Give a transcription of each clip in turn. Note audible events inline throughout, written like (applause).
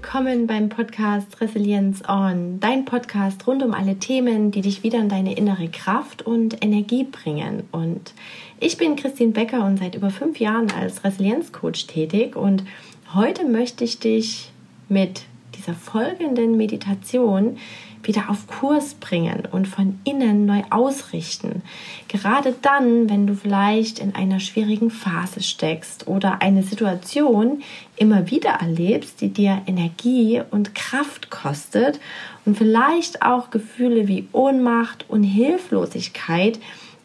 willkommen beim Podcast Resilienz On, dein Podcast rund um alle Themen, die dich wieder in deine innere Kraft und Energie bringen. Und ich bin Christine Becker und seit über fünf Jahren als Resilienzcoach tätig. Und heute möchte ich dich mit dieser folgenden Meditation wieder auf Kurs bringen und von innen neu ausrichten. Gerade dann, wenn du vielleicht in einer schwierigen Phase steckst oder eine Situation immer wieder erlebst, die dir Energie und Kraft kostet und vielleicht auch Gefühle wie Ohnmacht und Hilflosigkeit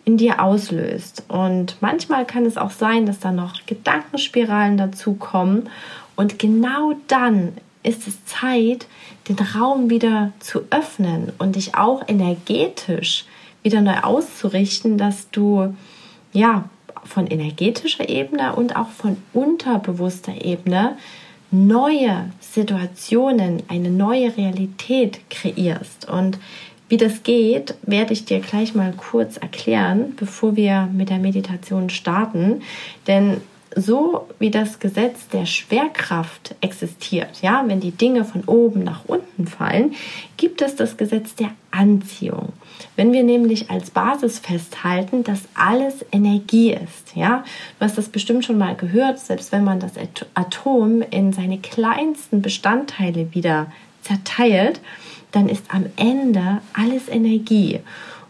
in dir auslöst. Und manchmal kann es auch sein, dass da noch Gedankenspiralen dazukommen. Und genau dann ist es Zeit, den Raum wieder zu öffnen und dich auch energetisch wieder neu auszurichten, dass du ja von energetischer Ebene und auch von unterbewusster Ebene neue Situationen, eine neue Realität kreierst. Und wie das geht, werde ich dir gleich mal kurz erklären, bevor wir mit der Meditation starten. Denn so wie das Gesetz der Schwerkraft existiert, ja, wenn die Dinge von oben nach unten fallen, gibt es das Gesetz der Anziehung. Wenn wir nämlich als Basis festhalten, dass alles Energie ist, ja, du hast das bestimmt schon mal gehört, selbst wenn man das Atom in seine kleinsten Bestandteile wieder zerteilt, dann ist am Ende alles Energie.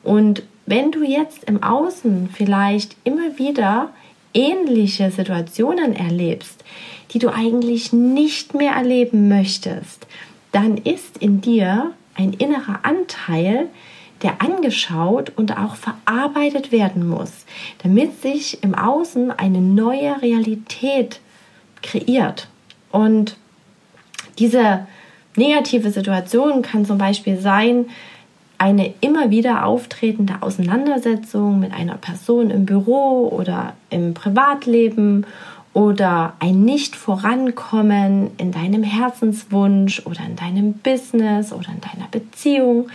Und wenn du jetzt im Außen vielleicht immer wieder ähnliche Situationen erlebst, die du eigentlich nicht mehr erleben möchtest, dann ist in dir ein innerer Anteil, der angeschaut und auch verarbeitet werden muss, damit sich im Außen eine neue Realität kreiert. Und diese negative Situation kann zum Beispiel sein, eine immer wieder auftretende Auseinandersetzung mit einer Person im Büro oder im Privatleben oder ein Nicht-Vorankommen in deinem Herzenswunsch oder in deinem Business oder in deiner Beziehung.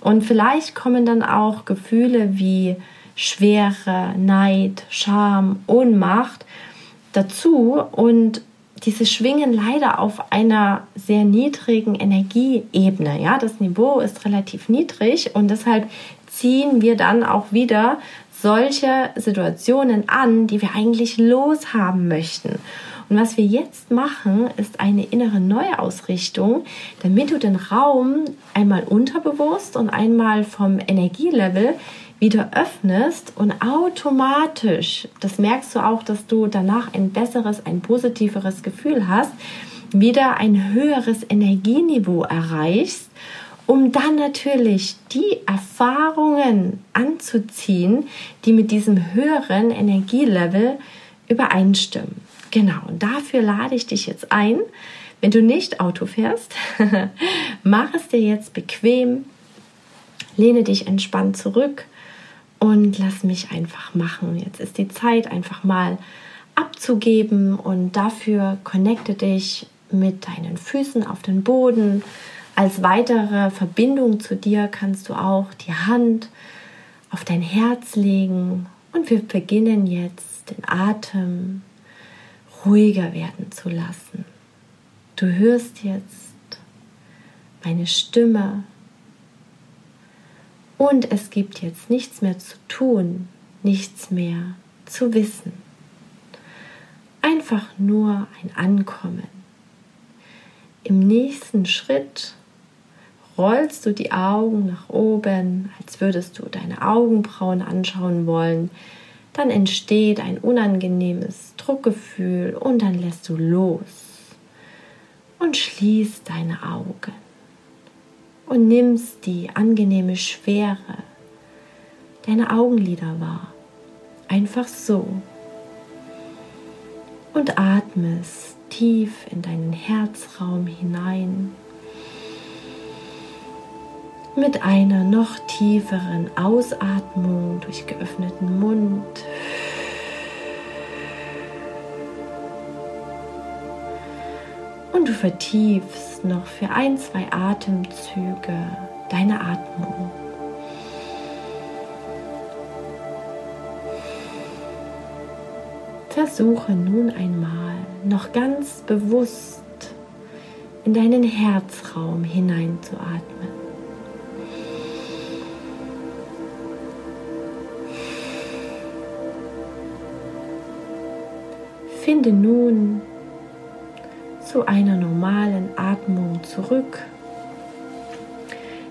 Und vielleicht kommen dann auch Gefühle wie Schwere, Neid, Scham, Ohnmacht dazu und diese schwingen leider auf einer sehr niedrigen Energieebene. Ja, das Niveau ist relativ niedrig und deshalb ziehen wir dann auch wieder solche Situationen an, die wir eigentlich loshaben möchten. Und was wir jetzt machen, ist eine innere Neuausrichtung, damit du den Raum einmal unterbewusst und einmal vom Energielevel wieder öffnest und automatisch, das merkst du auch, dass du danach ein besseres, ein positiveres Gefühl hast, wieder ein höheres Energieniveau erreichst, um dann natürlich die Erfahrungen anzuziehen, die mit diesem höheren Energielevel übereinstimmen. Genau, und dafür lade ich dich jetzt ein. Wenn du nicht Auto fährst, (laughs) mach es dir jetzt bequem, lehne dich entspannt zurück und lass mich einfach machen. Jetzt ist die Zeit einfach mal abzugeben und dafür connecte dich mit deinen Füßen auf den Boden. Als weitere Verbindung zu dir kannst du auch die Hand auf dein Herz legen und wir beginnen jetzt den Atem ruhiger werden zu lassen. Du hörst jetzt meine Stimme und es gibt jetzt nichts mehr zu tun, nichts mehr zu wissen. Einfach nur ein Ankommen. Im nächsten Schritt rollst du die Augen nach oben, als würdest du deine Augenbrauen anschauen wollen. Dann entsteht ein unangenehmes Druckgefühl und dann lässt du los und schließt deine Augen und nimmst die angenehme Schwere deiner Augenlider wahr. Einfach so. Und atmest tief in deinen Herzraum hinein. Mit einer noch tieferen Ausatmung durch geöffneten Mund Und du vertiefst noch für ein, zwei Atemzüge deine Atmung. Versuche nun einmal noch ganz bewusst in deinen Herzraum hineinzuatmen. Finde nun zu einer normalen Atmung zurück.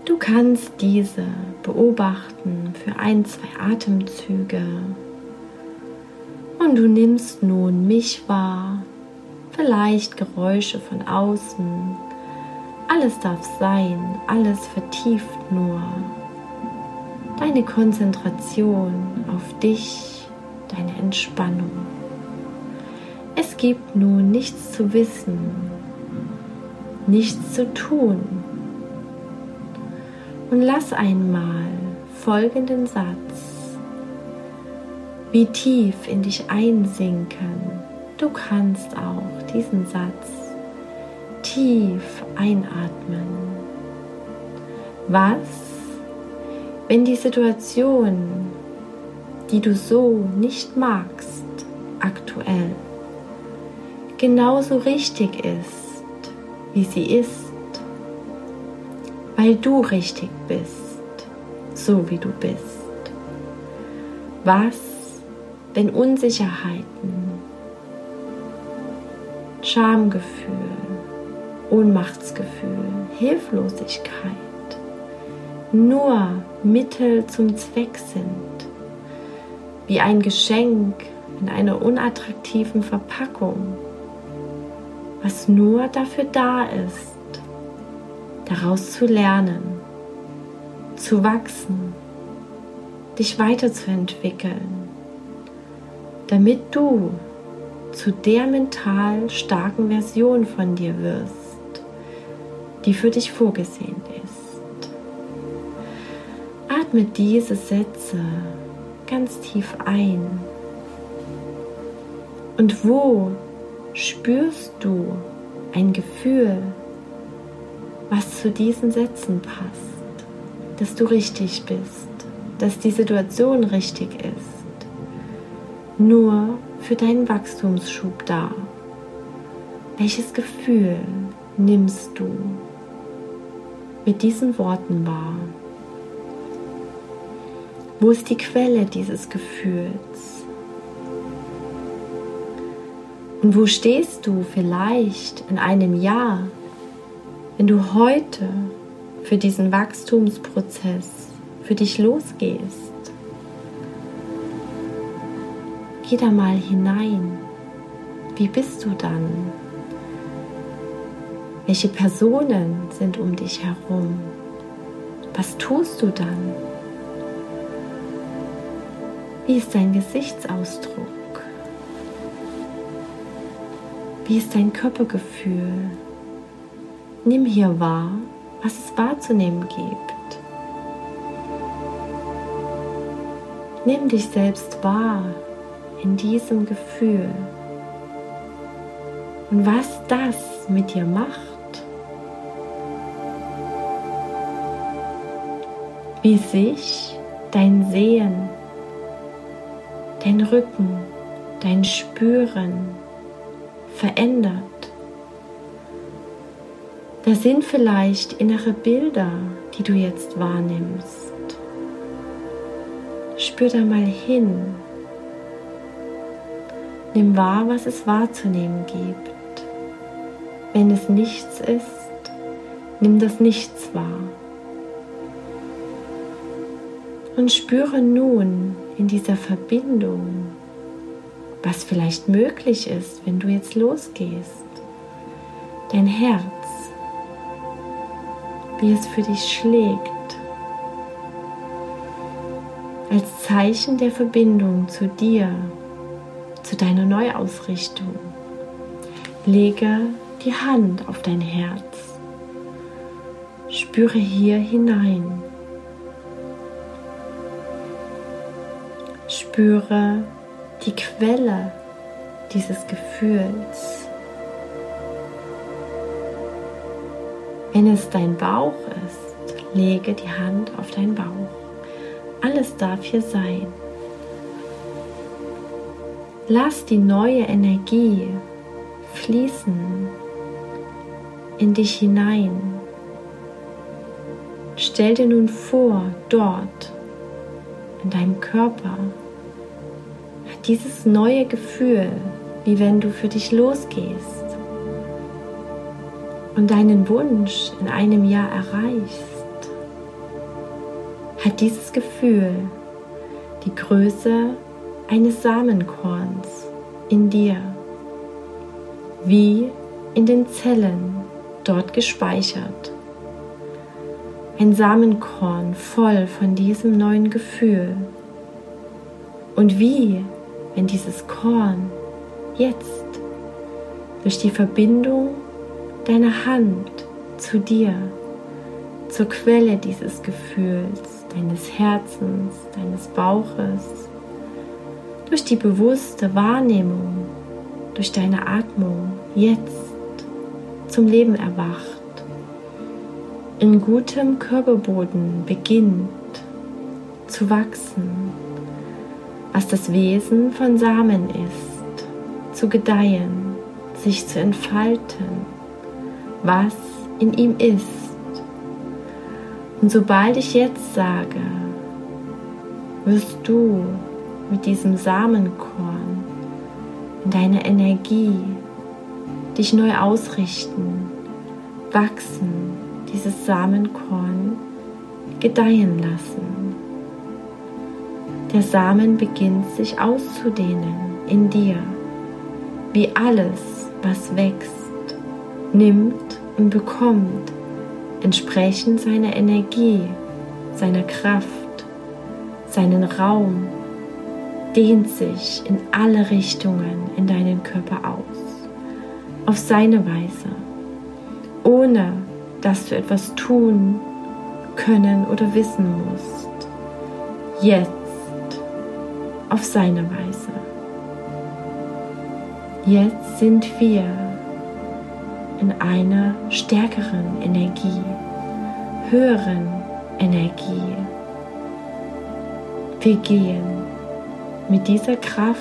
Du kannst diese beobachten für ein, zwei Atemzüge. Und du nimmst nun mich wahr, vielleicht Geräusche von außen. Alles darf sein, alles vertieft nur. Deine Konzentration auf dich, deine Entspannung. Gibt nun nichts zu wissen, nichts zu tun. Und lass einmal folgenden Satz wie tief in dich einsinken. Du kannst auch diesen Satz tief einatmen. Was, wenn die Situation, die du so nicht magst, aktuell genauso richtig ist, wie sie ist, weil du richtig bist, so wie du bist. Was, wenn Unsicherheiten, Schamgefühl, Ohnmachtsgefühl, Hilflosigkeit nur Mittel zum Zweck sind, wie ein Geschenk in einer unattraktiven Verpackung was nur dafür da ist, daraus zu lernen, zu wachsen, dich weiterzuentwickeln, damit du zu der mental starken Version von dir wirst, die für dich vorgesehen ist. Atme diese Sätze ganz tief ein. Und wo spürst du ein Gefühl, was zu diesen Sätzen passt, dass du richtig bist, dass die Situation richtig ist, nur für deinen Wachstumsschub da. Welches Gefühl nimmst du mit diesen Worten wahr? Wo ist die Quelle dieses Gefühls? Und wo stehst du vielleicht in einem Jahr, wenn du heute für diesen Wachstumsprozess für dich losgehst? Geh da mal hinein. Wie bist du dann? Welche Personen sind um dich herum? Was tust du dann? Wie ist dein Gesichtsausdruck? Wie ist dein Körpergefühl? Nimm hier wahr, was es wahrzunehmen gibt. Nimm dich selbst wahr in diesem Gefühl und was das mit dir macht. Wie sich dein Sehen, dein Rücken, dein Spüren, verändert. Da sind vielleicht innere Bilder, die du jetzt wahrnimmst. Spür da mal hin. Nimm wahr, was es wahrzunehmen gibt. Wenn es nichts ist, nimm das Nichts wahr. Und spüre nun in dieser Verbindung was vielleicht möglich ist, wenn du jetzt losgehst. Dein Herz, wie es für dich schlägt, als Zeichen der Verbindung zu dir, zu deiner Neuausrichtung. Lege die Hand auf dein Herz. Spüre hier hinein. Spüre die Quelle dieses Gefühls. Wenn es dein Bauch ist, lege die Hand auf deinen Bauch. Alles darf hier sein. Lass die neue Energie fließen in dich hinein. Stell dir nun vor, dort in deinem Körper dieses neue Gefühl, wie wenn du für dich losgehst und deinen Wunsch in einem Jahr erreichst, hat dieses Gefühl die Größe eines Samenkorns in dir, wie in den Zellen dort gespeichert. Ein Samenkorn voll von diesem neuen Gefühl. Und wie, wenn dieses Korn jetzt durch die Verbindung deiner Hand zu dir, zur Quelle dieses Gefühls, deines Herzens, deines Bauches, durch die bewusste Wahrnehmung, durch deine Atmung jetzt zum Leben erwacht, in gutem Körperboden beginnt zu wachsen, was das Wesen von Samen ist, zu gedeihen, sich zu entfalten, was in ihm ist. Und sobald ich jetzt sage, wirst du mit diesem Samenkorn in deine Energie dich neu ausrichten, wachsen, dieses Samenkorn gedeihen lassen. Der Samen beginnt sich auszudehnen in dir, wie alles, was wächst, nimmt und bekommt, entsprechend seiner Energie, seiner Kraft, seinen Raum, dehnt sich in alle Richtungen in deinen Körper aus, auf seine Weise, ohne dass du etwas tun, können oder wissen musst. Jetzt auf seine Weise. Jetzt sind wir in einer stärkeren Energie, höheren Energie. Wir gehen mit dieser Kraft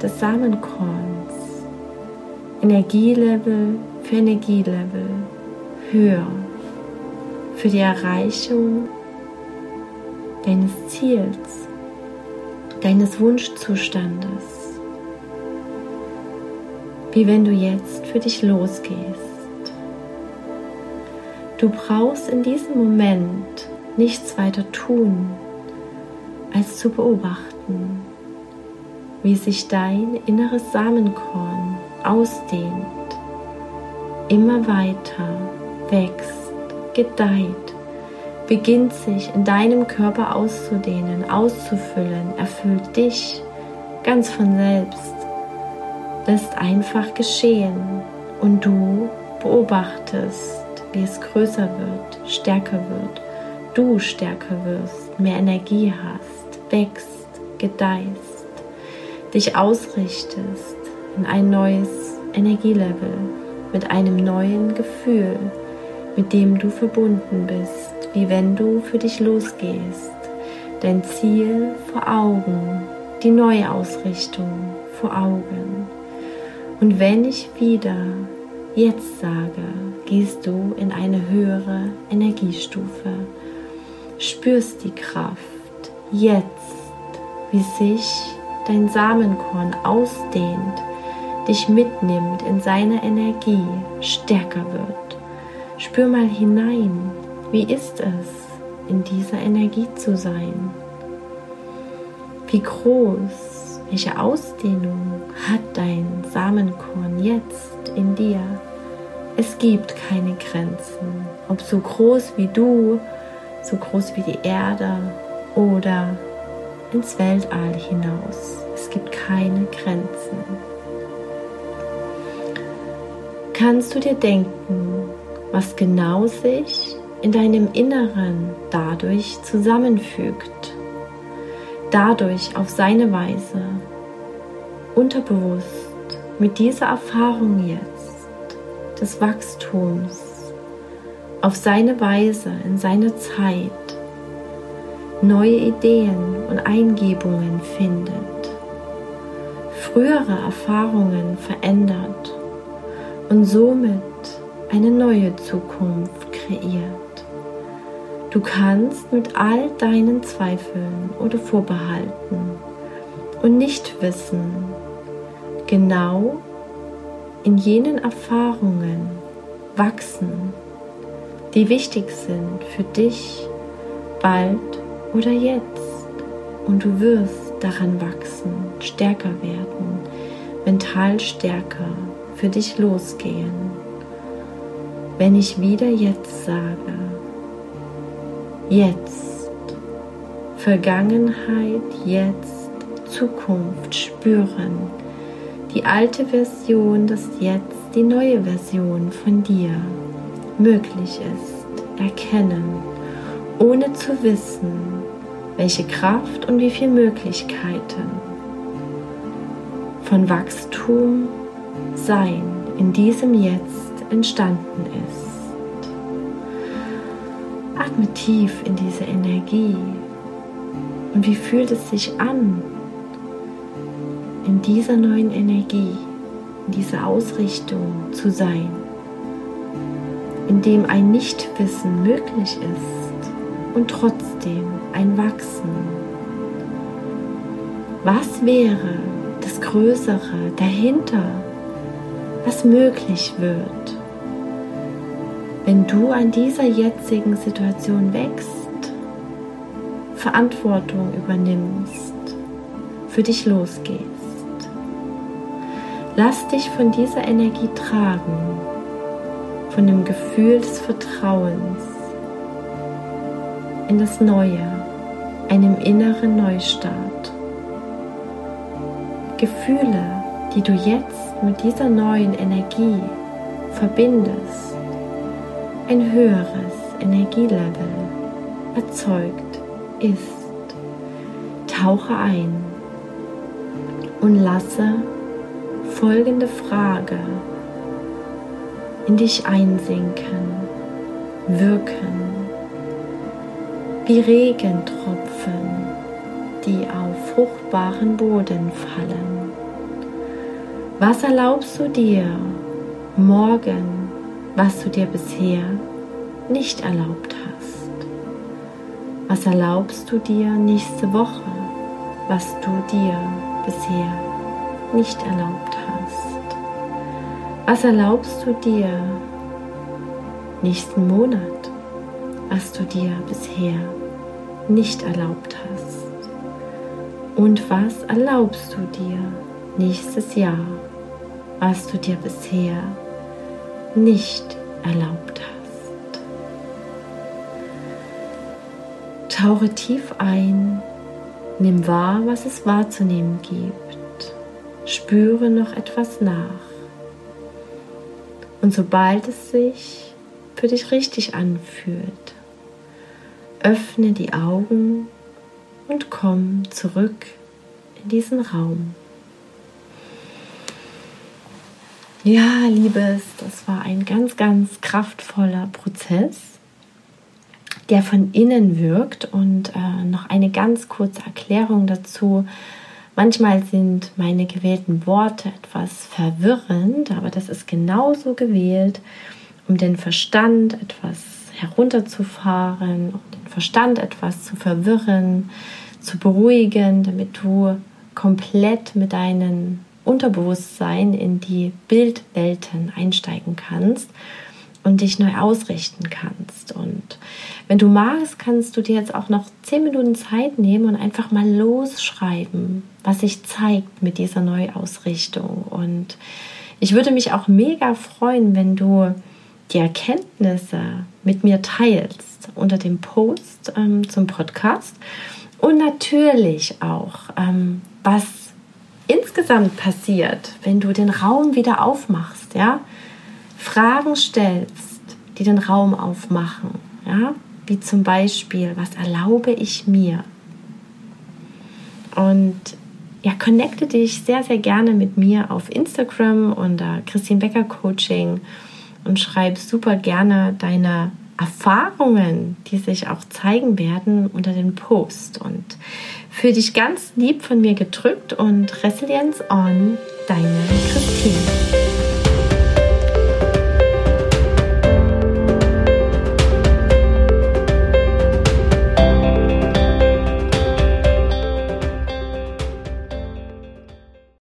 des Samenkorns Energielevel für Energielevel höher für die Erreichung deines Ziels, deines Wunschzustandes, wie wenn du jetzt für dich losgehst. Du brauchst in diesem Moment nichts weiter tun, als zu beobachten, wie sich dein inneres Samenkorn ausdehnt, immer weiter wächst, gedeiht, beginnt sich in deinem Körper auszudehnen, auszufüllen, erfüllt dich ganz von selbst, lässt einfach geschehen. Und du beobachtest wie es größer wird, stärker wird, du stärker wirst, mehr Energie hast, wächst, gedeihst, dich ausrichtest in ein neues Energielevel mit einem neuen Gefühl, mit dem du verbunden bist, wie wenn du für dich losgehst, dein Ziel vor Augen, die neue Ausrichtung vor Augen. Und wenn ich wieder jetzt sage, gehst du in eine höhere Energiestufe, spürst die Kraft jetzt, wie sich dein Samenkorn ausdehnt, dich mitnimmt in seine Energie, stärker wird. Spür mal hinein, wie ist es, in dieser Energie zu sein? Wie groß, welche Ausdehnung hat dein Samenkorn jetzt in dir? Es gibt keine Grenzen, ob so groß wie du, so groß wie die Erde oder ins Weltall hinaus. Es gibt keine Grenzen. Kannst du dir denken, was genau sich in deinem Inneren dadurch zusammenfügt? Dadurch auf seine Weise, unterbewusst, mit dieser Erfahrung jetzt des Wachstums auf seine Weise, in seiner Zeit neue Ideen und Eingebungen findet, frühere Erfahrungen verändert und somit eine neue Zukunft kreiert. Du kannst mit all deinen Zweifeln oder Vorbehalten und Nichtwissen genau in jenen Erfahrungen wachsen, die wichtig sind für dich bald oder jetzt. Und du wirst daran wachsen, stärker werden, mental stärker für dich losgehen. Wenn ich wieder jetzt sage, jetzt, Vergangenheit, jetzt, Zukunft spüren, die alte Version, dass jetzt. Die neue Version von dir. Möglich ist, erkennen, ohne zu wissen, welche Kraft und wie viele Möglichkeiten von Wachstum, Sein in diesem Jetzt entstanden ist. Atme tief in diese Energie und wie fühlt es sich an, in dieser neuen Energie, in dieser Ausrichtung zu sein, in dem ein Nichtwissen möglich ist und trotzdem ein Wachsen. Was wäre das Größere dahinter, was möglich wird, wenn du an dieser jetzigen Situation wächst, Verantwortung übernimmst, für dich losgehst? Lass dich von dieser Energie tragen, von dem Gefühl des Vertrauens in das Neue, einem inneren Neustart. Gefühle, die du jetzt mit dieser neuen Energie verbindest, ein höheres Energielevel erzeugt ist. Tauche ein und lasse folgende Frage in dich einsinken, wirken, wie Regentropfen, die auf fruchtbaren Boden fallen. Was erlaubst du dir morgen, was du dir bisher nicht erlaubt hast? Was erlaubst du dir nächste Woche, was du dir bisher nicht erlaubt hast? Was erlaubst du dir nächsten Monat, was du dir bisher nicht erlaubt hast? Und was erlaubst du dir nächstes Jahr, was du dir bisher nicht erlaubt hast? Tauche tief ein, nimm wahr, was es wahrzunehmen gibt spüre noch etwas nach. Und sobald es sich für dich richtig anfühlt, öffne die Augen und komm zurück in diesen Raum. Ja, Liebes, das war ein ganz, ganz kraftvoller Prozess, der von innen wirkt. Und äh, noch eine ganz kurze Erklärung dazu. Manchmal sind meine gewählten Worte etwas verwirrend, aber das ist genauso gewählt, um den Verstand etwas herunterzufahren, um den Verstand etwas zu verwirren, zu beruhigen, damit du komplett mit deinem Unterbewusstsein in die Bildwelten einsteigen kannst und dich neu ausrichten kannst. Und wenn du magst, kannst du dir jetzt auch noch zehn Minuten Zeit nehmen und einfach mal losschreiben, was sich zeigt mit dieser Neuausrichtung. Und ich würde mich auch mega freuen, wenn du die Erkenntnisse mit mir teilst unter dem Post ähm, zum Podcast und natürlich auch, ähm, was insgesamt passiert, wenn du den Raum wieder aufmachst, ja, Fragen stellst, die den Raum aufmachen, ja, wie zum Beispiel, was erlaube ich mir? Und ja, connecte dich sehr, sehr gerne mit mir auf Instagram unter Christine Becker Coaching und schreib super gerne deine Erfahrungen, die sich auch zeigen werden, unter den Post. Und für dich ganz lieb von mir gedrückt und Resilienz on, deine Christine.